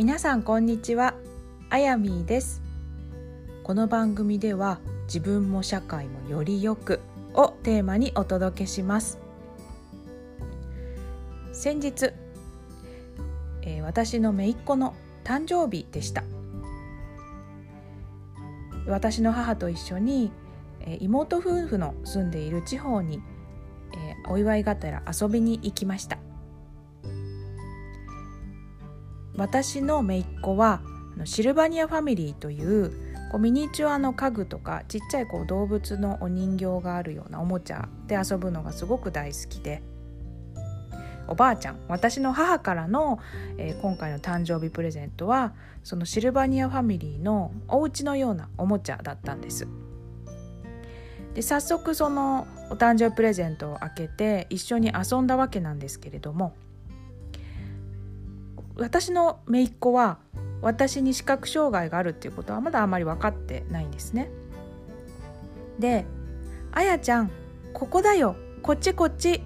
皆さんこんにちは。あやみーです。この番組では自分も社会もよりよくをテーマにお届けします。先日、えー、私の姪っ子の誕生日でした。私の母と一緒に、えー、妹夫婦の住んでいる地方に、えー、お祝いがてら遊びに行きました。私の姪っ子はシルバニアファミリーというこうミニチュアの家具とかちっちゃいこう動物のお人形があるようなおもちゃで遊ぶのがすごく大好きでおばあちゃん私の母からの、えー、今回の誕生日プレゼントはそのシルバニアファミリーのお家のようなおもちゃだったんです。で早速そのお誕生日プレゼントを開けて一緒に遊んだわけなんですけれども私の姪っ子は私に視覚障害があるっていうことはまだあまり分かってないんですね。で「あやちゃんここだよこっちこっち。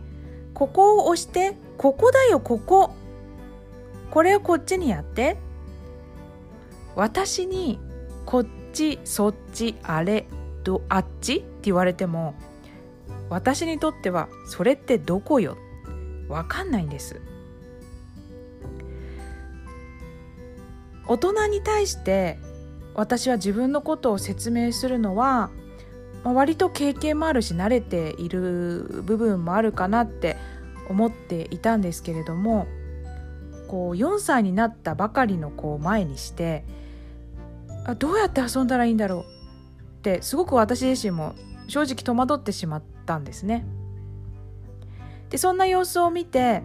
ここを押してここだよここ。これをこっちにやって」私にこっちそっちあれどあっち？って言われても私にとってはそれってどこよ？わかんないんです。大人に対して私は自分のことを説明するのは、まあ、割と経験もあるし慣れている部分もあるかなって思っていたんですけれどもこう4歳になったばかりの子を前にしてあどうやって遊んだらいいんだろうってすごく私自身も正直戸惑ってしまったんですね。でそんな様子を見て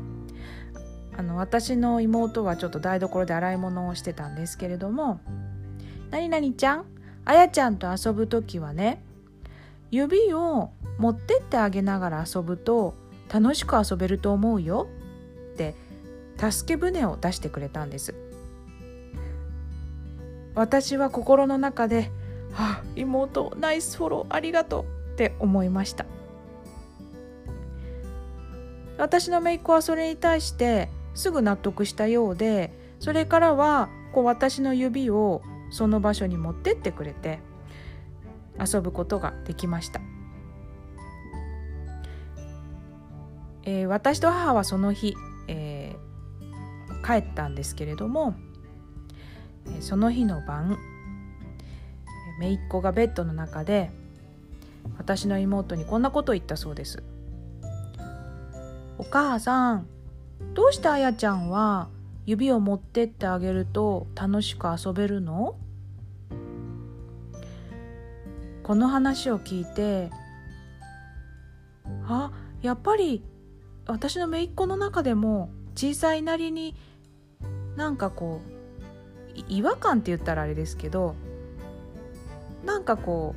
あの私の妹はちょっと台所で洗い物をしてたんですけれども「なになにちゃんあやちゃんと遊ぶ時はね指を持ってってあげながら遊ぶと楽しく遊べると思うよ」って助け舟を出してくれたんです私は心の中で「はあ妹ナイスフォローありがとう」って思いました。私の姪っ子はそれに対してすぐ納得したようでそれからはこう私の指をその場所に持ってってくれて遊ぶことができました、えー、私と母はその日、えー、帰ったんですけれども、その日の晩姪っ子がベッドの中で私の妹にこんなことを言ったそうです「お母さんどうしてあやちゃんは指を持ってってあげると楽しく遊べるの？この話を聞いてあやっぱり私の姪っ子の中でも小さいなりになんかこう違和感って言ったらあれですけどなんかこ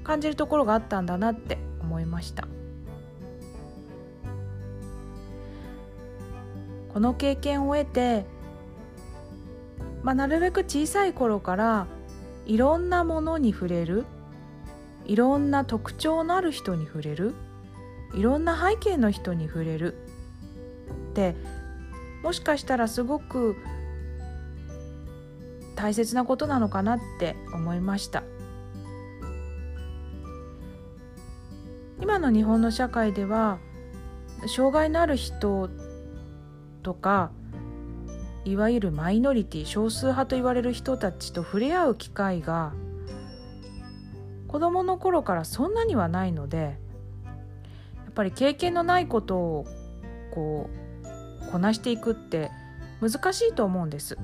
う感じるところがあったんだなって思いました。この経験を得て、まあ、なるべく小さい頃からいろんなものに触れるいろんな特徴のある人に触れるいろんな背景の人に触れる。ってもしかしたらすごく大切なことなのかなって思いました。今の日本の社会では障害のある人とかいわゆるマイノリティ少数派と言われる人たちと触れ合う機会が子どもの頃からそんなにはないのでやっぱり経験のないことをこうこなしていくって難しいと思うんです。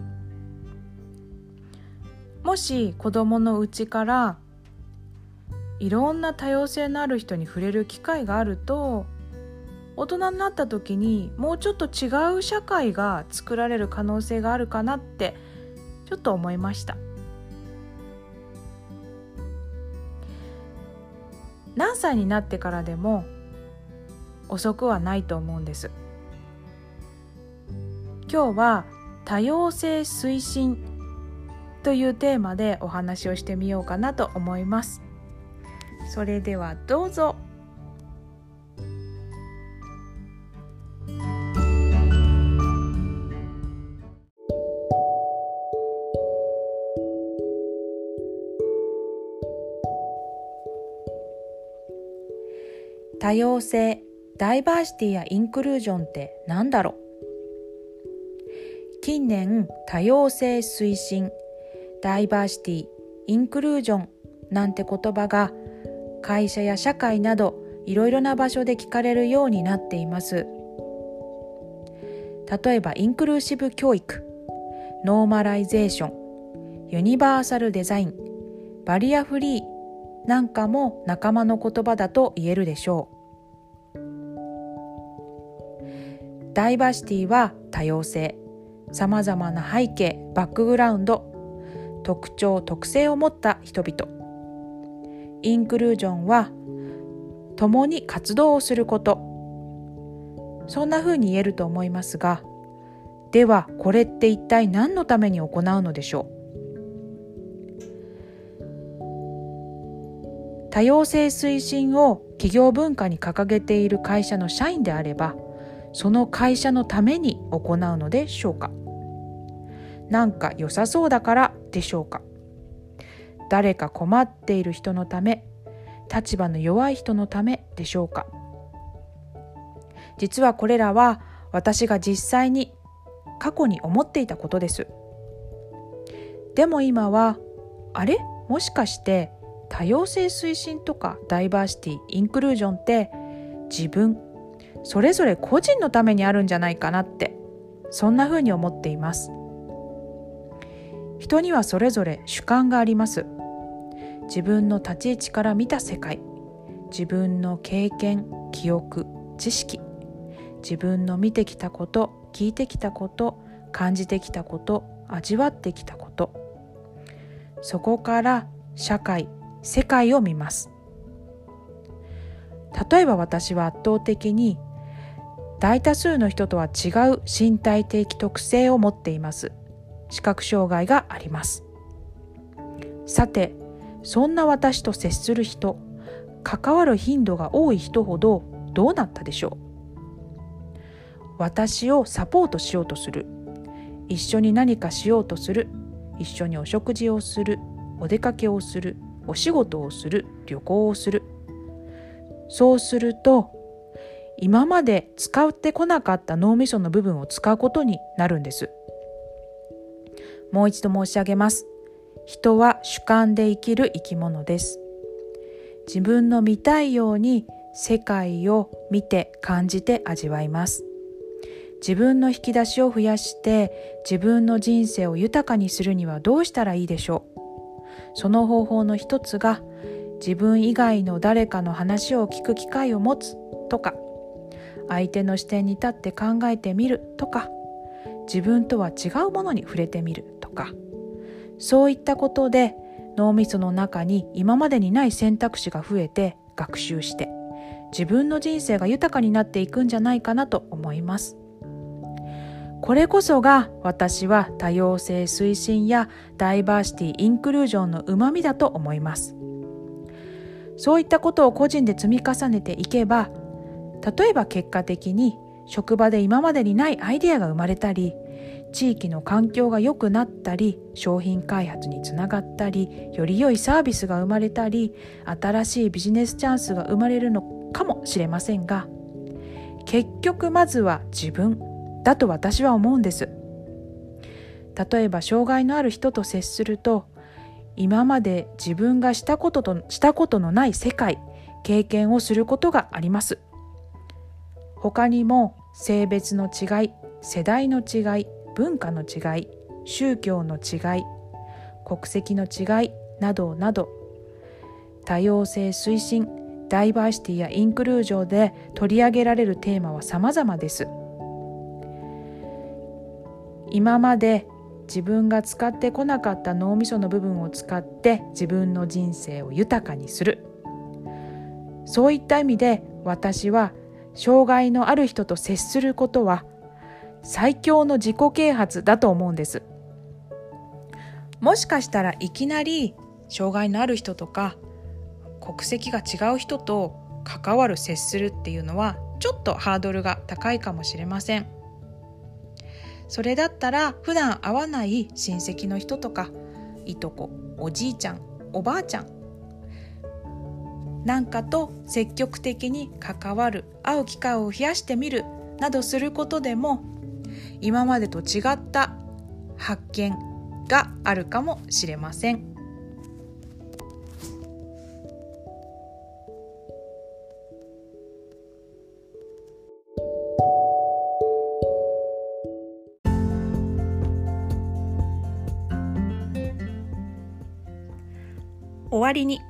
もし子どものうちからいろんな多様性のある人に触れる機会があると大人になった時にもうちょっと違う社会が作られる可能性があるかなってちょっと思いました。何歳になってからでも遅くはないと思うんです。今日は多様性推進というテーマでお話をしてみようかなと思います。それではどうぞ。多様性ダイバーシティやインクルージョンって何だろう？近年多様性推進ダイバーシティインクルージョンなんて言葉が会社や社会などいろいろな場所で聞かれるようになっています。例えばインクルーシブ教育ノーマライゼーションユニバーサルデザインバリアフリーなんかも仲間の言葉だと言えるでしょう。ダイバーシティは多様性さまざまな背景バックグラウンド特徴特性を持った人々。インクルージョンは共に活動をすること。そんな風に言えると思いますがではこれって一体何のために行うのでしょう？多様性推進を企業文化に掲げている会社の社員であればその会社のために行うのでしょうか？なんか良さそうだからでしょうか？誰か困っている人のため立場の弱い人のためでしょうか？実はこれらは私が実際に過去に思っていたことです。でも今はあれ？もしかして多様性推進とかダイバーシティインクルージョンって自分それぞれ個人のためにあるんじゃないかなってそんな風に思っています。人にはそれぞれ主観があります。自分の立ち位置から見た世界自分の経験記憶知識自分の見てきたこと聞いてきたこと感じてきたこと味わってきたこと。そこから社会世界を見ます。例えば私は圧倒的に大多数の人とは違う身体的特性を持っています。視覚障害があります。さてそんな私と接する人関わる頻度が多い人ほどどうなったでしょう？私をサポートしようとする。一緒に何かしようとする。一緒にお食事をする。お出かけをする。お仕事をする。旅行をする。そうすると今まで使ってこなかった脳みその部分を使うことになるんです。もう一度申し上げます。人は主観で生きる生き物です。自分の見たいように世界を見て感じて味わいます。自分の引き出しを増やして自分の人生を豊かにするにはどうしたらいいでしょう。その方法の一つが自分以外の誰かの話を聞く機会を持つとか。相手の視点に立って考えてみるとか自分とは違うものに触れてみるとかそういったことで脳みその中に今までにない選択肢が増えて学習して自分の人生が豊かになっていくんじゃないかなと思います。これこそが私は多様性推進やダイバーシティインクルージョンのうまみだと思いますそういったことを個人で積み重ねていけば例えば結果的に職場で今までにないアイデアが生まれたり地域の環境が良くなったり商品開発につながったりより良いサービスが生まれたり新しいビジネスチャンスが生まれるのかもしれませんが結局まずは自分だと私は思うんです。例えば障害のある人と接すると今まで自分がしたこととしたことのない世界経験をすることがあります。他にも性別の違い世代の違い文化の違い宗教の違い国籍の違いなどなど多様性推進ダイバーシティやインクルージョンで取り上げられるテーマは様々です。今まで自分が使ってこなかった脳みその部分を使って自分の人生を豊かにするそういった意味で私は障害のある人と接することは最強の自己啓発だと思うんです。もしかしたらいきなり障害のある人とか国籍が違う人と関わる接するっていうのはちょっとハードルが高いかもしれません。それだったら普段会わない親戚の人とかいとこおじいちゃんおばあちゃん何かと積極的に関わる会う機会を増やしてみるなどすることでも今までと違った発見があるかもしれません。終わりに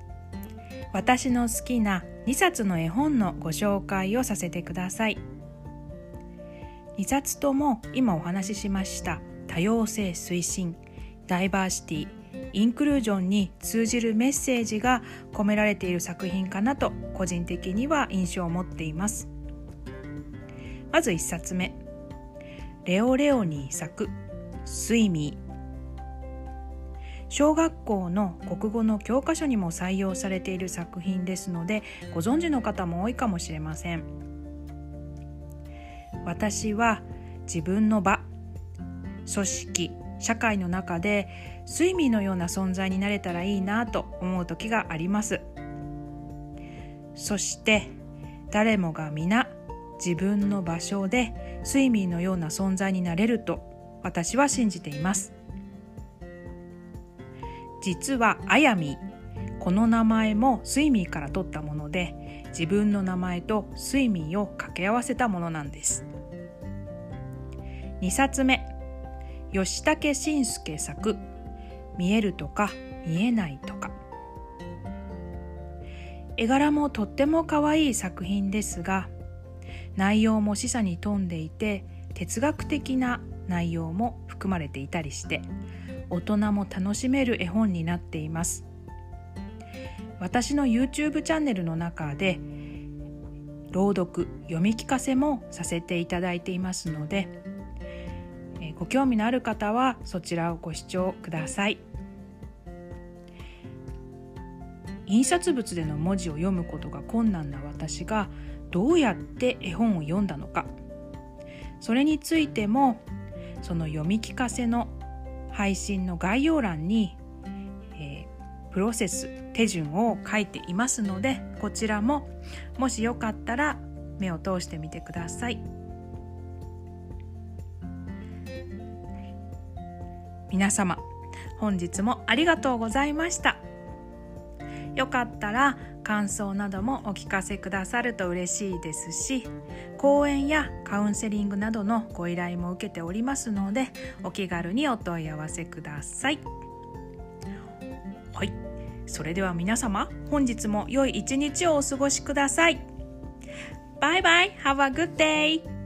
私の好きな2冊の絵本のご紹介をさせてください。2冊とも今お話ししました多様性推進ダイバーシティインクルージョンに通じるメッセージが込められている作品かなと個人的には印象を持っています。まず1冊目。レオレオニー作「スイミー」小学校の国語の教科書にも採用されている作品ですのでご存知の方も多いかもしれません。私は自分の場組織社会の中で睡眠のような存在になれたらいいなと思う時があります。そして誰もが皆自分の場所で睡眠のような存在になれると私は信じています。実はあやみ。この名前もスイミーから取ったもので自分の名前とスイミーを掛け合わせたものなんです。2冊目。吉武慎介作「見えるとか見えないとか」絵柄もとっても可愛い作品ですが内容も示唆に富んでいて哲学的な内容も含まれていたりして大人も楽しめる絵本になっています。私の YouTube チャンネルの中で朗読読み聞かせもさせていただいていますのでご興味のある方はそちらをご視聴ください。印刷物での文字を読むことが困難な私がどうやって絵本を読んだのか。それについてもその読み聞かせの配信の概要欄に、えー、プロセス手順を書いていますのでこちらももしよかったら目を通してみてください。皆様本日もありがとうございました。よかったら感想などもお聞かせくださると嬉しいですし講演やカウンセリングなどのご依頼も受けておりますのでお気軽にお問い合わせください。はい。それでは皆様本日も良い一日をお過ごしください。バイバイ。Have a good day!